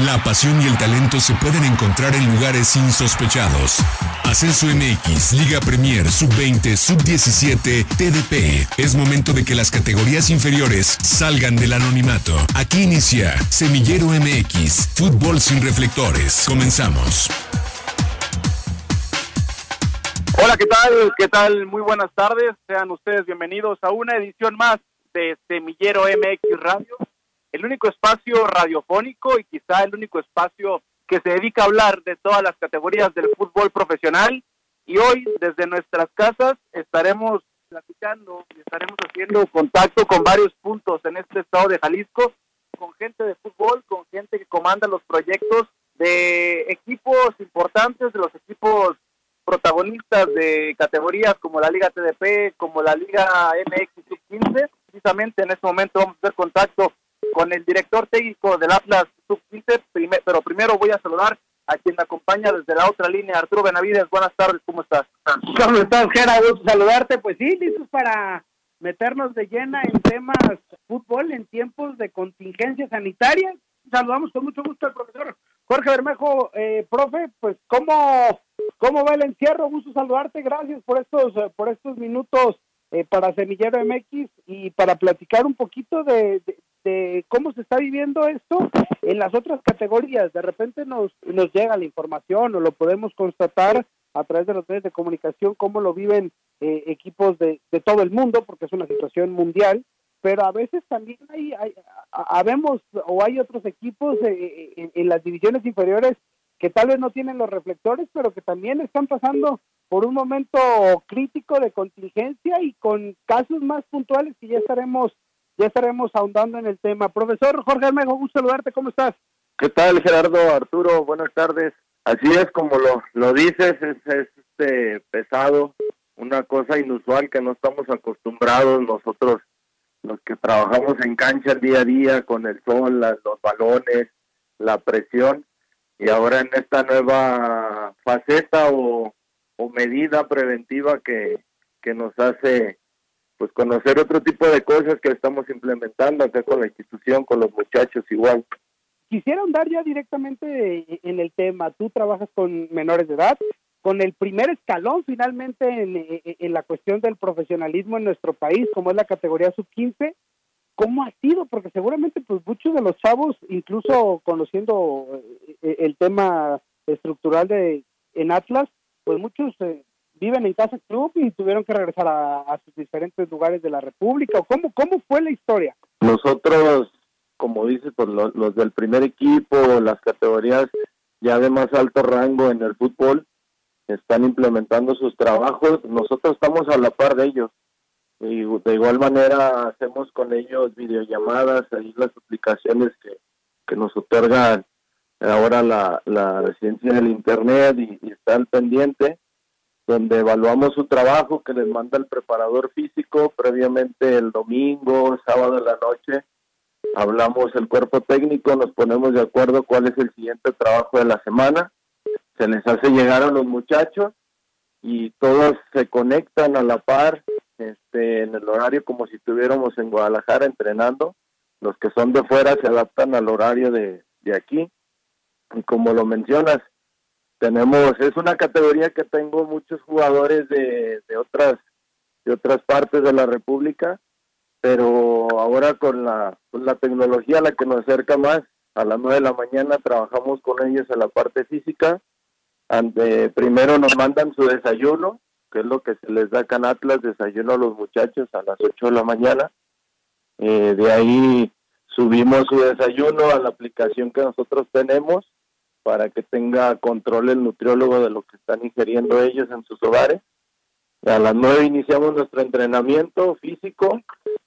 La pasión y el talento se pueden encontrar en lugares insospechados. Ascenso MX, Liga Premier, Sub-20, Sub-17, TDP. Es momento de que las categorías inferiores salgan del anonimato. Aquí inicia Semillero MX, Fútbol sin reflectores. Comenzamos. Hola, ¿qué tal? ¿Qué tal? Muy buenas tardes. Sean ustedes bienvenidos a una edición más de Semillero MX Radio, el único espacio radiofónico y quizá el único espacio que se dedica a hablar de todas las categorías del fútbol profesional. Y hoy, desde nuestras casas, estaremos platicando y estaremos haciendo contacto con varios puntos en este estado de Jalisco, con gente de fútbol, con gente que comanda los proyectos de equipos importantes, de los equipos protagonistas de categorías como la Liga TDP, como la Liga MX Sub-15. Precisamente en este momento vamos a hacer contacto con el director técnico del Atlas Sub-15, pero primero voy a saludar a quien me acompaña desde la otra línea, Arturo Benavides. Buenas tardes, ¿cómo estás? ¿Cómo estás, Gera? Gusto saludarte. Pues sí, listos para meternos de llena en temas fútbol en tiempos de contingencia sanitaria. Saludamos con mucho gusto al profesor Jorge Bermejo, eh, profe, pues ¿cómo, cómo va el encierro, gusto saludarte, gracias por estos, por estos minutos eh, para Semillero MX y para platicar un poquito de, de, cómo se está viviendo esto en las otras categorías. De repente nos, nos llega la información o lo podemos constatar a través de los medios de comunicación, cómo lo viven eh, equipos de, de todo el mundo, porque es una situación mundial, pero a veces también hay, hay habemos o hay otros equipos eh, eh, en, las divisiones inferiores que tal vez no tienen los reflectores, pero que también están pasando por un momento crítico de contingencia y con casos más puntuales que ya estaremos ya estaremos ahondando en el tema. Profesor Jorge Armego, gusto saludarte, ¿cómo estás? ¿Qué tal, Gerardo? Arturo, buenas tardes. Así es como lo, lo dices, es, es este pesado, una cosa inusual que no estamos acostumbrados nosotros los que trabajamos en cancha día a día con el sol, los balones, la presión, y ahora en esta nueva faceta o, medida preventiva que, que nos hace pues conocer otro tipo de cosas que estamos implementando acá con la institución, con los muchachos igual. Quisiera andar ya directamente en el tema. Tú trabajas con menores de edad, con el primer escalón finalmente en, la cuestión del profesionalismo en nuestro país, como es la categoría sub-15. ¿Cómo ha sido? Porque seguramente pues muchos de los chavos, incluso conociendo eh, el tema estructural de en Atlas, pues muchos eh, viven en casa club y tuvieron que regresar a, sus diferentes lugares de la República. ¿Cómo, ¿Cómo fue la historia? Nosotros, como dices, pues los del primer equipo, las categorías ya de más alto rango en el fútbol, están implementando sus trabajos, nosotros estamos a la par de ellos. Y de igual manera hacemos con ellos videollamadas, ahí las aplicaciones que, que nos otorgan ahora la, la residencia del Internet y, y, está al pendiente, donde evaluamos su trabajo que les manda el preparador físico previamente el domingo, sábado de la noche. Hablamos el cuerpo técnico, nos ponemos de acuerdo cuál es el siguiente trabajo de la semana se les hace llegar a los muchachos y todos se conectan a la par este, en el horario como si estuviéramos en Guadalajara entrenando. Los que son de fuera se adaptan al horario de, de aquí. Y como lo mencionas, tenemos, es una categoría que tengo muchos jugadores de, de otras de otras partes de la República, pero ahora con la, con la tecnología la que nos acerca más, a las nueve de la mañana trabajamos con ellos en la parte física primero nos mandan su desayuno, que es lo que se les da acá en Atlas, desayuno a los muchachos a las 8 de la mañana. Eh, de ahí subimos su desayuno a la aplicación que nosotros tenemos para que tenga control el nutriólogo de lo que están ingiriendo ellos en sus hogares. A las 9 iniciamos nuestro entrenamiento físico,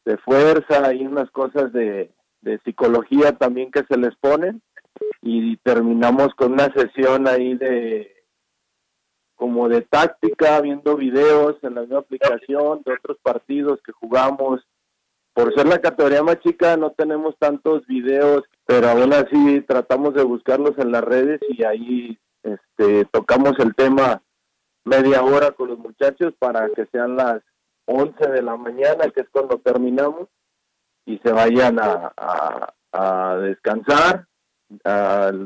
de fuerza y unas cosas de, de psicología también que se les ponen y terminamos con una sesión ahí de como de táctica, viendo videos en la misma aplicación de otros partidos que jugamos. Por ser la categoría más chica no tenemos tantos videos, pero aún así tratamos de buscarlos en las redes y ahí este, tocamos el tema media hora con los muchachos para que sean las 11 de la mañana, que es cuando terminamos, y se vayan a, descansar.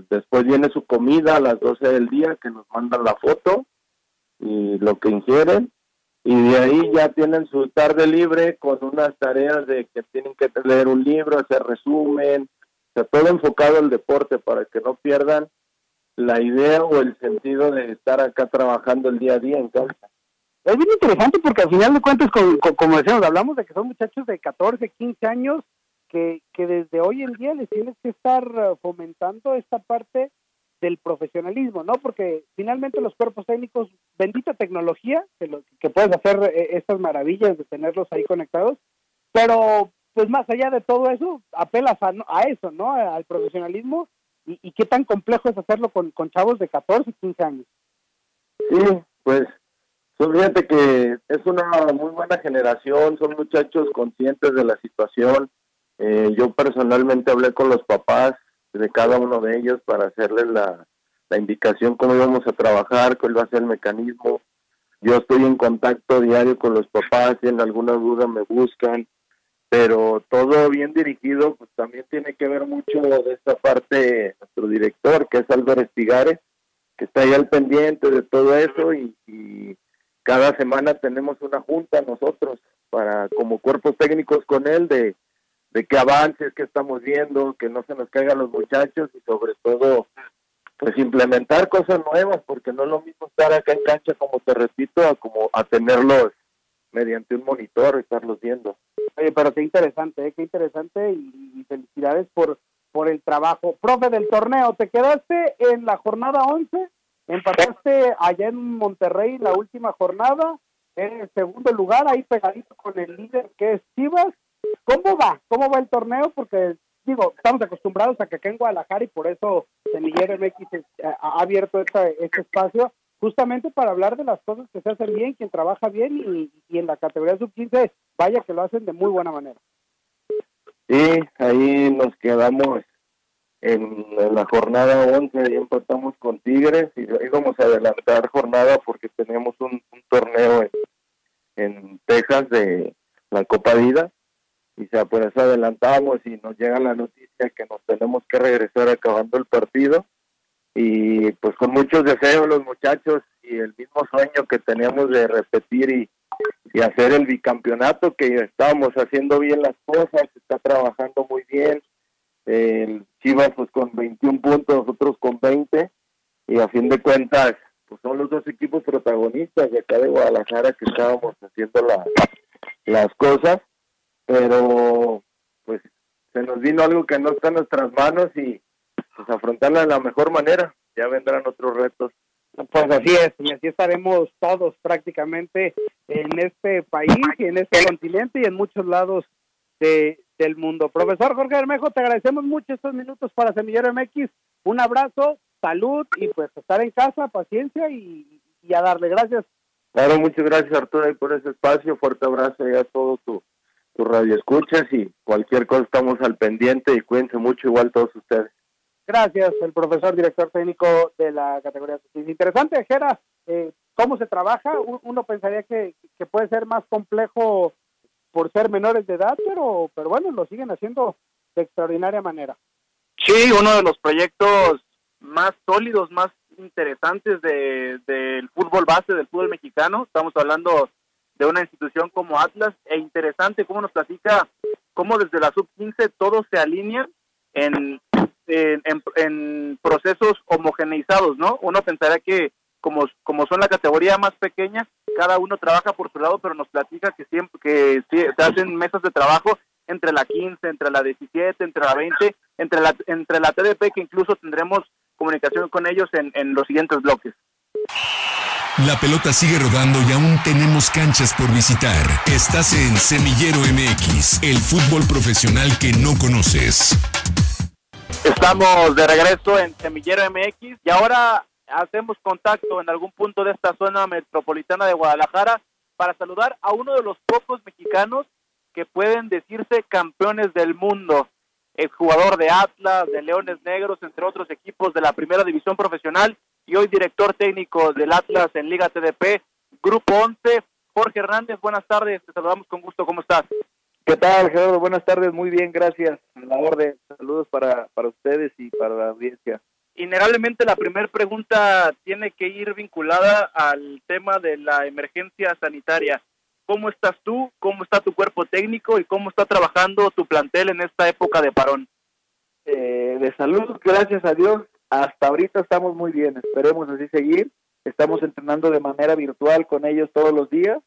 Después viene su comida a las 12 del día que nos mandan la foto y lo que ingieren y de ahí ya tienen su tarde libre con unas tareas de que tienen que leer un libro, hacer resumen, o sea, todo enfocado al deporte para que no pierdan la idea o el sentido de estar acá trabajando el día a día en casa. Es bien interesante porque al final de cuentas, como, decíamos, hablamos de que son muchachos de 14, 15 años que, que desde hoy en día les tienes que estar eh, fomentando esta parte del profesionalismo, ¿no? Porque finalmente los cuerpos técnicos, bendita tecnología, que, lo, que puedes hacer eh, estas maravillas de tenerlos ahí conectados, pero pues más allá de todo eso, apelas a, a eso, ¿no? Al profesionalismo y, qué tan complejo es hacerlo con, con chavos de 14, 15 años. Sí, pues fíjate que es una muy buena generación, son muchachos conscientes de la situación. Eh, yo personalmente hablé con los papás de cada uno de ellos para hacerles la, la indicación cómo íbamos a trabajar, cuál va a ser el mecanismo. Yo estoy en contacto diario con los papás, si en alguna duda me buscan, pero todo bien dirigido, pues también tiene que ver mucho de esta parte nuestro director, que es Álvaro Estigares, que está ahí al pendiente de todo eso y, cada semana tenemos una junta nosotros para como cuerpos técnicos con él de, de qué avances que estamos viendo, que no se nos caigan los muchachos y sobre todo pues implementar cosas nuevas porque no es lo mismo estar acá en cancha como te repito a como a tenerlos mediante un monitor estarlos viendo. Oye, pero qué interesante, ¿eh? qué interesante y, felicidades por por el trabajo. Profe del torneo, te quedaste en la jornada 11 Empataste allá en Monterrey la última jornada, en el segundo lugar, ahí pegadito con el líder que es Chivas. ¿Cómo va? ¿Cómo va el torneo? Porque, digo, estamos acostumbrados a que acá en Guadalajara y por eso Semillero MX eh, ha abierto este, este espacio justamente para hablar de las cosas que se hacen bien, quien trabaja bien y, y en la categoría sub-15, vaya que lo hacen de muy buena manera. Sí, ahí nos quedamos en, la jornada 11 ahí empatamos con Tigres y íbamos a adelantar jornada porque teníamos un, torneo en, en, Texas de la Copa Vida y sea, por eso adelantamos y nos llega la noticia que nos tenemos que regresar acabando el partido y pues con muchos deseos los muchachos y el mismo sueño que teníamos de repetir y, y hacer el bicampeonato que estábamos haciendo bien las cosas, está trabajando muy bien, el Chivas pues con 21 puntos, nosotros con 20 y a fin de cuentas pues son los dos equipos protagonistas de acá de Guadalajara que estábamos haciendo la, las cosas, pero pues se nos vino algo que no está en nuestras manos y pues afrontarla de la mejor manera, ya vendrán otros retos. Pues así es, y así estaremos todos prácticamente en este país y en este continente y en muchos lados de, del mundo. Profesor Jorge Bermejo, te agradecemos mucho estos minutos para Semillero MX. Un abrazo, salud y pues estar en casa, paciencia y, a darle gracias. Claro, muchas gracias Arturo por ese espacio. Fuerte abrazo a todos tu, tu radio escuchas y cualquier cosa estamos al pendiente y cuídense mucho igual todos ustedes. Gracias, el profesor director técnico de la categoría. Interesante, Jera, eh, cómo se trabaja. Uno pensaría que, puede ser más complejo por ser menores de edad, pero, pero bueno, lo siguen haciendo de extraordinaria manera. Sí, uno de los proyectos más sólidos, más interesantes del de, fútbol base, del fútbol mexicano. Estamos hablando de una institución como Atlas e interesante cómo nos platica cómo desde la sub-15 todo se alinea en, en, procesos homogeneizados, ¿no? Uno pensaría que como, como son la categoría más pequeña, cada uno trabaja por su lado, pero nos platica que siempre que se hacen mesas de trabajo entre la 15, entre la 17, entre la 20, entre la entre la TDP que incluso tendremos comunicación con ellos en, en los siguientes bloques. La pelota sigue rodando y aún tenemos canchas por visitar. Estás en Semillero MX, el fútbol profesional que no conoces. Estamos de regreso en Semillero MX y ahora hacemos contacto en algún punto de esta zona metropolitana de Guadalajara para saludar a uno de los pocos mexicanos que pueden decirse campeones del mundo, el jugador de Atlas, de Leones Negros, entre otros equipos de la primera división profesional y hoy director técnico del Atlas en Liga TDP, Grupo 11. Jorge Hernández, buenas tardes, te saludamos con gusto, ¿cómo estás? ¿Qué tal, Gerardo? Buenas tardes, muy bien, gracias. A la orden, saludos para, para ustedes y para la Innegablemente la primera pregunta tiene que ir vinculada al tema de la emergencia sanitaria. ¿Cómo estás tú? ¿Cómo está tu cuerpo técnico? ¿Y cómo está trabajando tu plantel en esta época de parón? Eh, de salud, gracias a Dios, hasta ahorita estamos muy bien, esperemos así seguir. Estamos entrenando de manera virtual con ellos todos los días,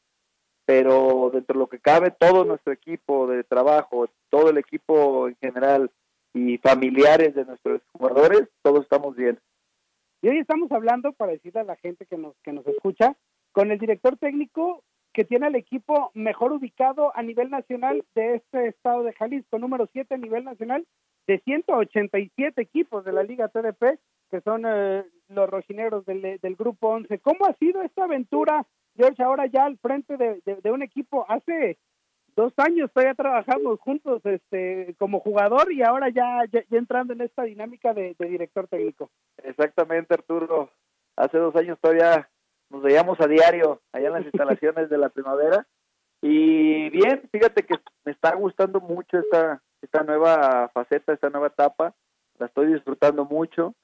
pero dentro de lo que cabe, todo nuestro equipo de trabajo, todo el equipo en general y familiares de nuestros jugadores, todos estamos bien. Y hoy estamos hablando, para decirle a la gente que nos, que nos escucha, con el director técnico que tiene el equipo mejor ubicado a nivel nacional de este estado de Jalisco, número 7 a nivel nacional, de 187 equipos de la Liga TDP, que son eh, los rojineros del, del, Grupo 11. ¿Cómo ha sido esta aventura, George, ahora ya al frente de, de, un equipo? Hace dos años todavía trabajamos juntos este, como jugador y ahora ya, ya, entrando en esta dinámica de, de, director técnico. Exactamente, Arturo. Hace dos años todavía nos veíamos a diario allá en las instalaciones de la primavera. Y bien, fíjate que me está gustando mucho esta, esta nueva faceta, esta nueva etapa. La estoy disfrutando mucho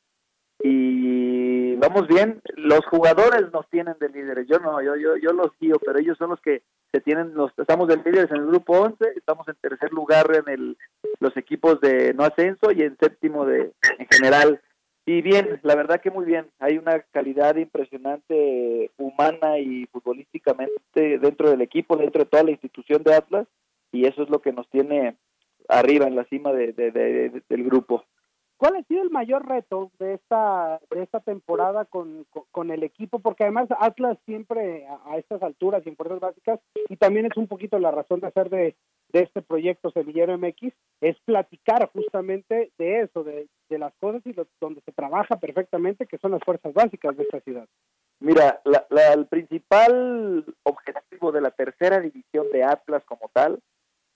y vamos bien. Los jugadores nos tienen de líderes. Yo no, yo, yo, yo los guío, pero ellos son los que se tienen, los, estamos de líderes en el grupo 11, estamos en tercer lugar en el, los equipos de no ascenso y en séptimo de en general. Y bien, la verdad que muy bien. Hay una calidad impresionante humana y futbolísticamente dentro del equipo, dentro de toda la institución de Atlas, y eso es lo que nos tiene arriba en la cima de, del grupo. ¿Cuál ha sido el mayor reto de esta de esta temporada con, con, el equipo? Porque además Atlas siempre a, estas alturas y en fuerzas básicas, y también es un poquito la razón de hacer de, de este proyecto Semillero MX, es platicar justamente de eso, de, de las cosas y donde se trabaja perfectamente, que son las fuerzas básicas de esta ciudad. Mira, la, el principal objetivo de la tercera división de Atlas como tal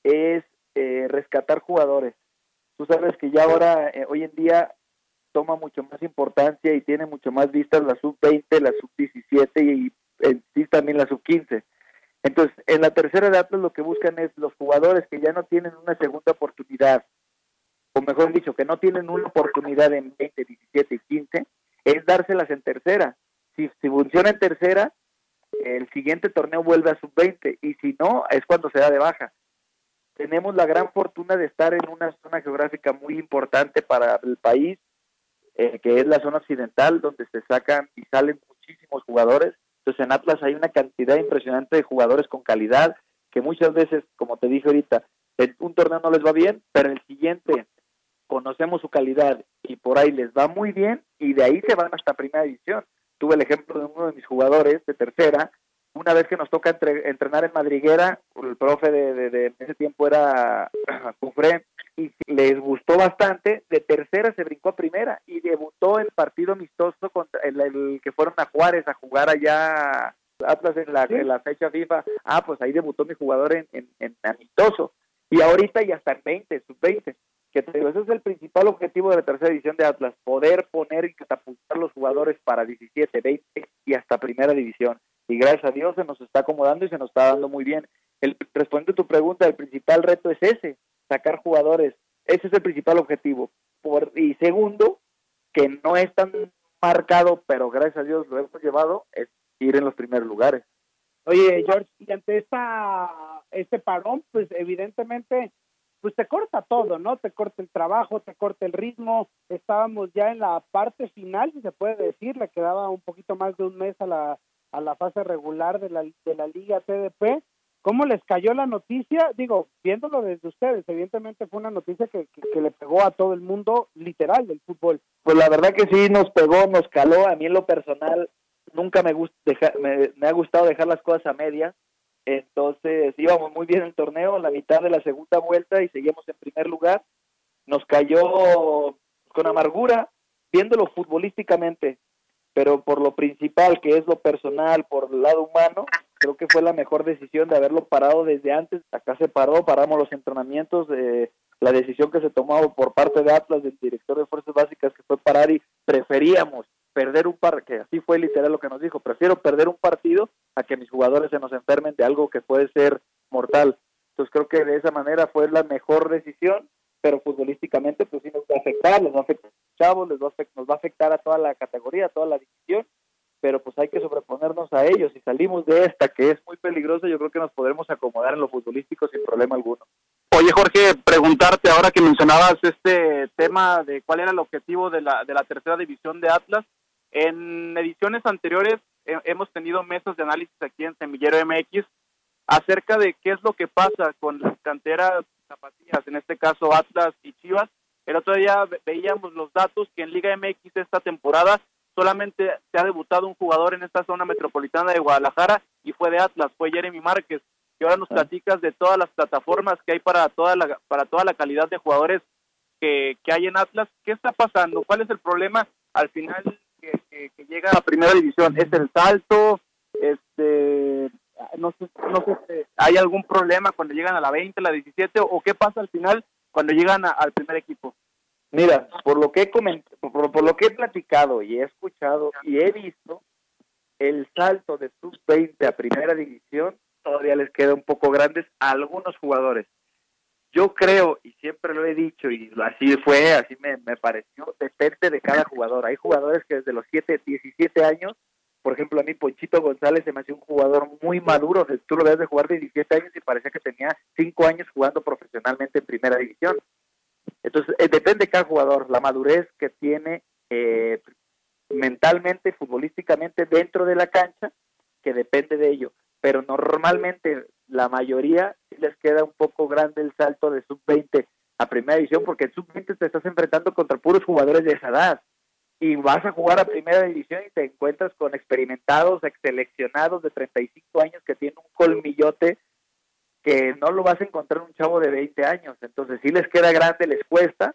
es eh, rescatar jugadores. Tú sabes que ya ahora, eh, hoy en día, toma mucho más importancia y tiene mucho más vistas la sub-20, la sub-17 y, en sí también la sub-15. Entonces, en la tercera edad pues, lo que buscan es los jugadores que ya no tienen una segunda oportunidad, o mejor dicho, que no tienen una oportunidad en 20, 17 y 15, es dárselas en tercera. Si, si funciona en tercera, el siguiente torneo vuelve a sub-20 y si no, es cuando se da de baja tenemos la gran fortuna de estar en una zona geográfica muy importante para el país, eh, que es la zona occidental, donde se sacan y salen muchísimos jugadores. Entonces en Atlas hay una cantidad impresionante de jugadores con calidad, que muchas veces, como te dije ahorita, en un torneo no les va bien, pero en el siguiente conocemos su calidad y por ahí les va muy bien y de ahí se van hasta primera división. Tuve el ejemplo de uno de mis jugadores de tercera, una vez que nos toca entrenar en Madriguera, el profe de, de, ese tiempo era Cufré, y les gustó bastante, de tercera se brincó a primera y debutó el partido amistoso contra el, que fueron a Juárez a jugar allá Atlas en la, la fecha FIFA. Ah, pues ahí debutó mi jugador en, en, amistoso. Y ahorita ya está en 20, sub-20 que te digo, ese es el principal objetivo de la tercera división de Atlas, poder poner y catapultar los jugadores para 17, 20 y hasta primera división y gracias a Dios se nos está acomodando y se nos está dando muy bien. El, respondiendo a tu pregunta, el principal reto es ese, sacar jugadores. Ese es el principal objetivo. Por, y segundo, que no es tan marcado, pero gracias a Dios lo hemos llevado, es ir en los primeros lugares. Oye, George, y ante esta, este parón, pues evidentemente, pues te corta todo, ¿no? Te corta el trabajo, te corta el ritmo. Estábamos ya en la parte final, si se puede decir, le quedaba un poquito más de un mes a la a la fase regular de la, de la Liga TDP. ¿Cómo les cayó la noticia? Digo, viéndolo desde ustedes, evidentemente fue una noticia que, que, le pegó a todo el mundo literal del fútbol. Pues la verdad que sí, nos pegó, nos caló. A mí en lo personal nunca me, gusta me, me ha gustado dejar las cosas a media. Entonces íbamos muy bien en el torneo, la mitad de la segunda vuelta y seguimos en primer lugar. Nos cayó con amargura, viéndolo futbolísticamente pero por lo principal, que es lo personal, por el lado humano, creo que fue la mejor decisión de haberlo parado desde antes. Acá se paró, paramos los entrenamientos, eh, la decisión que se tomó por parte de Atlas, del director de Fuerzas Básicas, que fue parar y preferíamos perder un par, que así fue literal lo que nos dijo, prefiero perder un partido a que mis jugadores se nos enfermen de algo que puede ser mortal. Entonces creo que de esa manera fue la mejor decisión, pero futbolísticamente pues sí nos va a afectar, nos va a afectar chavos, les va a, nos va a afectar a toda la categoría, a toda la división, pero pues hay que sobreponernos a ellos. Si salimos de esta, que es muy peligrosa, yo creo que nos podremos acomodar en lo futbolístico sin problema alguno. Oye, Jorge, preguntarte ahora que mencionabas este tema de cuál era el objetivo de la, de la tercera división de Atlas. En ediciones anteriores hemos tenido mesas de análisis aquí en Semillero MX acerca de qué es lo que pasa con las canteras zapatillas, en este caso Atlas y Chivas. El otro día veíamos los datos que en Liga MX esta temporada solamente se ha debutado un jugador en esta zona metropolitana de Guadalajara y fue de Atlas, fue Jeremy Márquez. Y ahora nos ah. platicas de todas las plataformas que hay para toda la, para toda la calidad de jugadores que, que hay en Atlas. ¿Qué está pasando? ¿Cuál es el problema al final que, llega a primera división? ¿Es el salto? Este, no sé, no sé, ¿hay algún problema cuando llegan a la 20, la 17 o qué pasa al final cuando llegan al primer equipo? Mira, por lo que he por, lo que he platicado y he escuchado y he visto, el salto de sub-20 a primera división todavía les queda un poco grandes a algunos jugadores. Yo creo, y siempre lo he dicho, y así fue, así me, pareció, depende de cada jugador. Hay jugadores que desde los 7, 17 años, por ejemplo, a mí Ponchito González se me hace un jugador muy maduro. Tú lo ves de jugar de 17 años y parecía que tenía 5 años jugando profesionalmente en primera división. Entonces, eh, depende de cada jugador, la madurez que tiene eh, mentalmente, futbolísticamente dentro de la cancha, que depende de ello. Pero normalmente la mayoría les queda un poco grande el salto de sub-20 a primera división, porque en sub-20 te estás enfrentando contra puros jugadores de esa edad. Y vas a jugar a primera división y te encuentras con experimentados, seleccionados de 35 años que tienen un colmillote que no lo vas a encontrar un chavo de 20 años. Entonces, si les queda grande, les cuesta,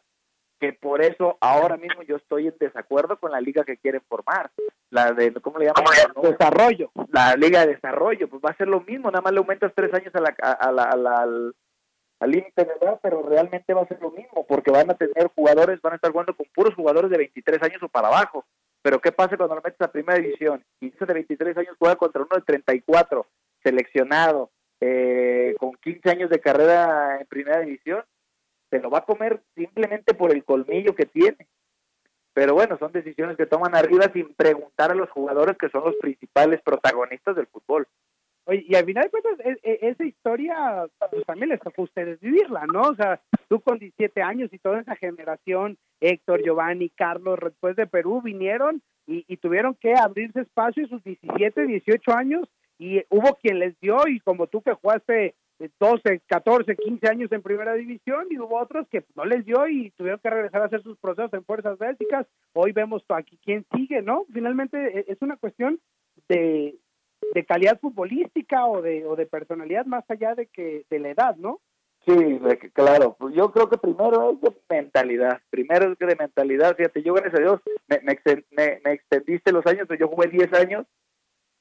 que por eso ahora mismo yo estoy en desacuerdo con la liga que quieren formar. La de, ¿cómo le llaman? Desarrollo. La liga de desarrollo, pues va a ser lo mismo, nada más le aumentas tres años a la, a la, al, al límite de pero realmente va a ser lo mismo, porque van a tener jugadores, van a estar jugando con puros jugadores de 23 años o para abajo. Pero ¿qué pasa cuando lo metes a primera división? Y ese de 23 años juega contra uno de 34, seleccionado, eh, con 15 años de carrera en primera división, se lo va a comer simplemente por el colmillo que tiene. Pero bueno, son decisiones que toman arriba sin preguntar a los jugadores que son los principales protagonistas del fútbol. Oye, y al final de cuentas, e, e, esa historia pues, también les tocó a ustedes vivirla, ¿no? O sea, tú con 17 años y toda esa generación, Héctor, Giovanni, Carlos, después de Perú, vinieron y, y tuvieron que abrirse espacio en sus 17, 18 años y hubo quien les dio y como tú que jugaste 12, 14, 15 años en primera división y hubo otros que no les dio y tuvieron que regresar a hacer sus procesos en fuerzas básicas. Hoy vemos aquí quién sigue, ¿no? Finalmente e, es una cuestión de, de calidad futbolística o de, o de personalidad más allá de que de la edad, ¿no? Sí, claro. Pues yo creo que primero es de mentalidad. Primero es de mentalidad. Fíjate, yo gracias a Dios me, me, me extendiste los años, yo jugué 10 años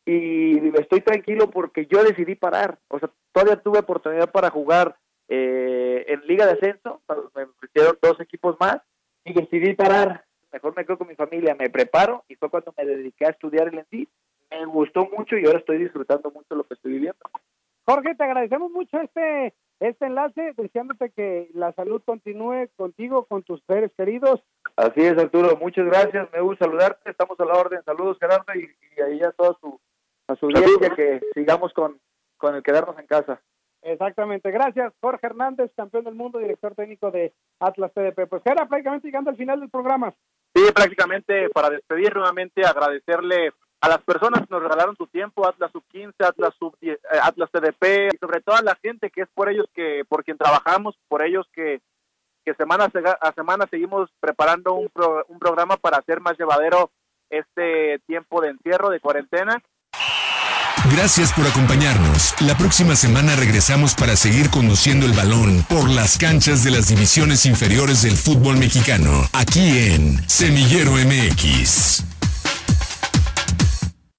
y estoy tranquilo porque yo decidí parar. O sea, todavía tuve oportunidad para jugar eh, en Liga de Ascenso, me ofrecieron dos equipos más y decidí parar. Mejor me quedo con mi familia, me preparo y fue cuando me dediqué a estudiar el ENSI. Me gustó mucho y ahora estoy disfrutando mucho lo que estoy viviendo. Jorge, te agradecemos mucho este este enlace, deseándote que la salud continúe contigo, con tus seres queridos. Así es, Arturo, muchas gracias, me gusta saludarte, estamos a la orden, saludos Gerardo y, y ahí a toda su a su audiencia que sigamos con, con el quedarnos en casa. Exactamente, gracias Jorge Hernández, campeón del mundo, director técnico de Atlas TDP. Pues era prácticamente llegando al final del programa. Sí, prácticamente para despedir nuevamente, agradecerle a las personas que nos regalaron su tiempo, Atlas Sub 15, Atlas Sub eh, Atlas TDP, y sobre todo a la gente que es por ellos que, por quien trabajamos, por ellos que, que semana a semana seguimos preparando un, un programa para hacer más llevadero este tiempo de encierro, de cuarentena Gracias por acompañarnos. La próxima semana regresamos para seguir conduciendo el balón por las canchas de las divisiones inferiores del fútbol mexicano, aquí en Semillero MX.